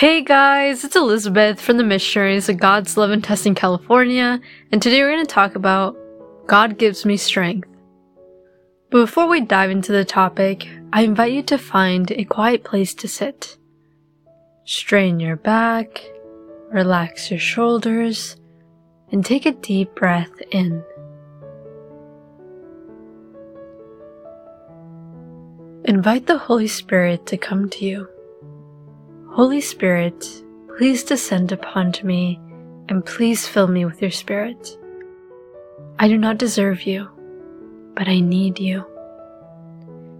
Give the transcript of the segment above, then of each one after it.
Hey guys, it's Elizabeth from the Missionaries of God's Love and Tustin California, and today we're going to talk about God Gives Me Strength. But before we dive into the topic, I invite you to find a quiet place to sit. Strain your back, relax your shoulders, and take a deep breath in. Invite the Holy Spirit to come to you. Holy Spirit, please descend upon me and please fill me with your Spirit. I do not deserve you, but I need you.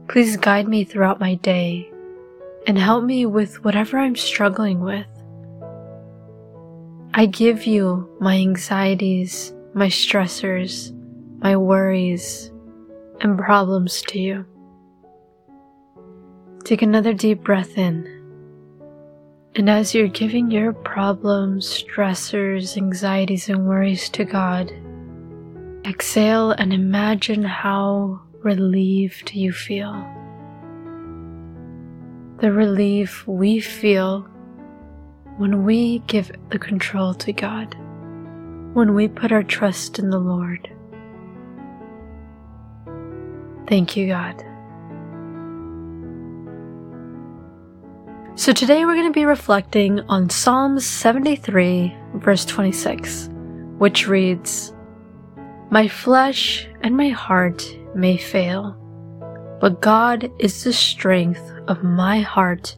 Please guide me throughout my day and help me with whatever I'm struggling with. I give you my anxieties, my stressors, my worries, and problems to you. Take another deep breath in. And as you're giving your problems, stressors, anxieties, and worries to God, exhale and imagine how relieved you feel. The relief we feel when we give the control to God, when we put our trust in the Lord. Thank you, God. So today we're going to be reflecting on Psalms 73, verse 26, which reads, My flesh and my heart may fail, but God is the strength of my heart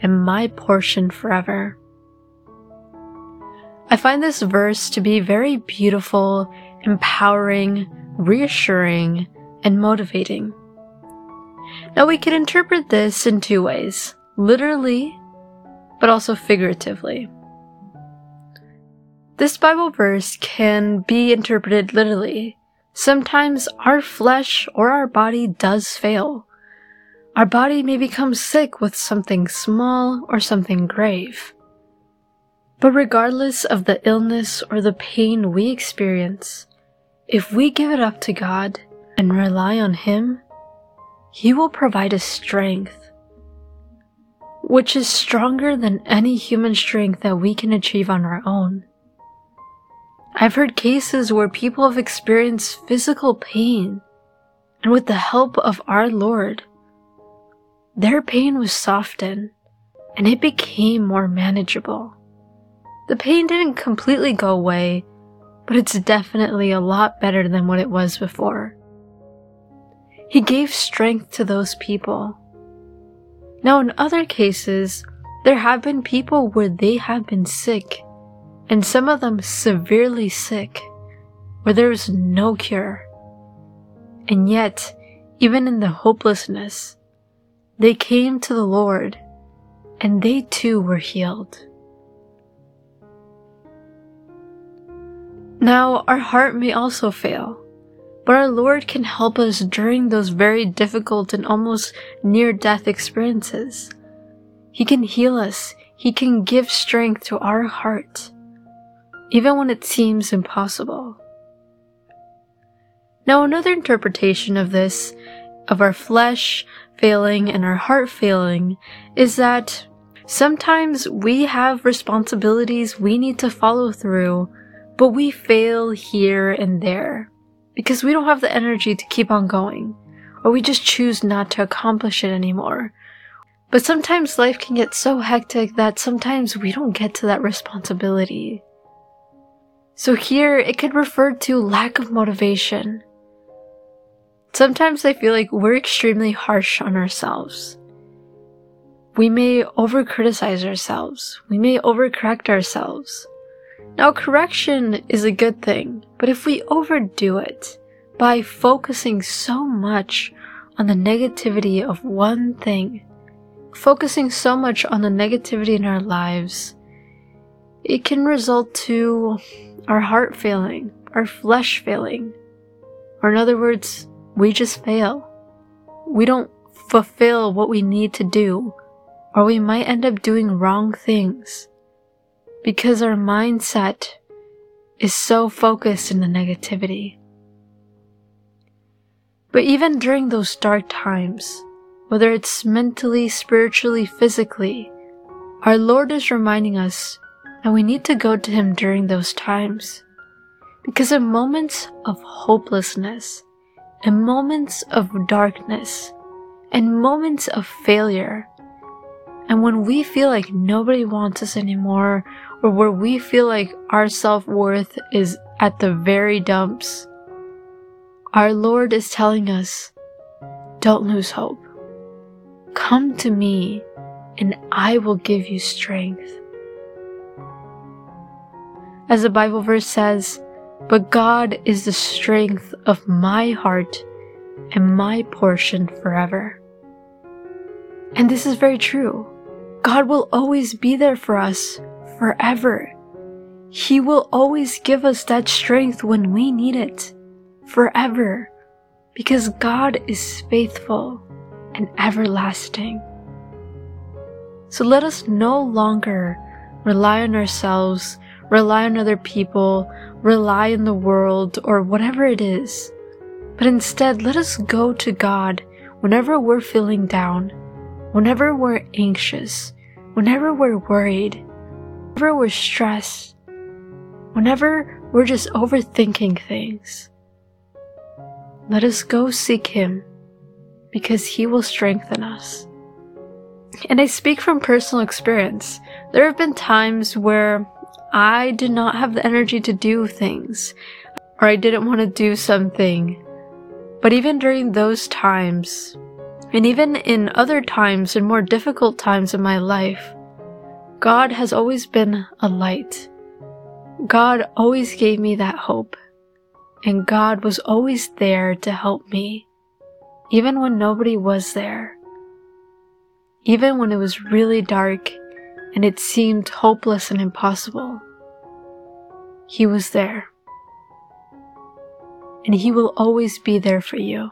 and my portion forever. I find this verse to be very beautiful, empowering, reassuring, and motivating. Now we can interpret this in two ways literally, but also figuratively. This Bible verse can be interpreted literally. Sometimes our flesh or our body does fail. Our body may become sick with something small or something grave. But regardless of the illness or the pain we experience, if we give it up to God and rely on Him, He will provide us strength which is stronger than any human strength that we can achieve on our own. I've heard cases where people have experienced physical pain, and with the help of our Lord, their pain was softened and it became more manageable. The pain didn't completely go away, but it's definitely a lot better than what it was before. He gave strength to those people now, in other cases, there have been people where they have been sick, and some of them severely sick, where there is no cure. And yet, even in the hopelessness, they came to the Lord, and they too were healed. Now, our heart may also fail. But our Lord can help us during those very difficult and almost near death experiences. He can heal us. He can give strength to our heart, even when it seems impossible. Now, another interpretation of this, of our flesh failing and our heart failing, is that sometimes we have responsibilities we need to follow through, but we fail here and there because we don't have the energy to keep on going, or we just choose not to accomplish it anymore. But sometimes life can get so hectic that sometimes we don't get to that responsibility. So here it could refer to lack of motivation. Sometimes I feel like we're extremely harsh on ourselves. We may over criticize ourselves. We may overcorrect ourselves. Now, correction is a good thing, but if we overdo it by focusing so much on the negativity of one thing, focusing so much on the negativity in our lives, it can result to our heart failing, our flesh failing, or in other words, we just fail. We don't fulfill what we need to do, or we might end up doing wrong things because our mindset is so focused in the negativity. But even during those dark times, whether it's mentally, spiritually, physically, Our Lord is reminding us that we need to go to Him during those times. Because in moments of hopelessness, in moments of darkness, in moments of failure, and when we feel like nobody wants us anymore, or where we feel like our self worth is at the very dumps, our Lord is telling us, don't lose hope. Come to me, and I will give you strength. As the Bible verse says, but God is the strength of my heart and my portion forever. And this is very true. God will always be there for us forever. He will always give us that strength when we need it forever because God is faithful and everlasting. So let us no longer rely on ourselves, rely on other people, rely on the world, or whatever it is. But instead, let us go to God whenever we're feeling down, whenever we're anxious, whenever we're worried, whenever we're stressed, whenever we're just overthinking things. Let us go seek Him because He will strengthen us. And I speak from personal experience. There have been times where I did not have the energy to do things, or I didn't want to do something. But even during those times, and even in other times and more difficult times in my life, God has always been a light. God always gave me that hope and God was always there to help me, even when nobody was there. Even when it was really dark and it seemed hopeless and impossible, He was there. And He will always be there for you.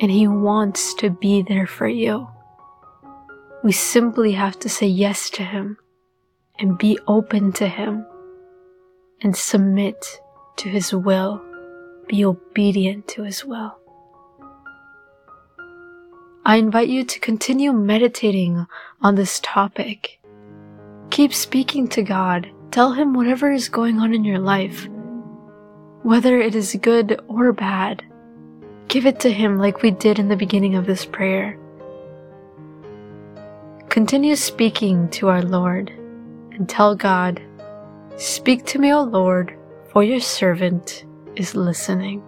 And He wants to be there for you. We simply have to say yes to Him and be open to Him and submit to His will, be obedient to His will. I invite you to continue meditating on this topic. Keep speaking to God. Tell Him whatever is going on in your life. Whether it is good or bad, give it to Him like we did in the beginning of this prayer. Continue speaking to our Lord and tell God, Speak to me, O Lord, for your servant is listening.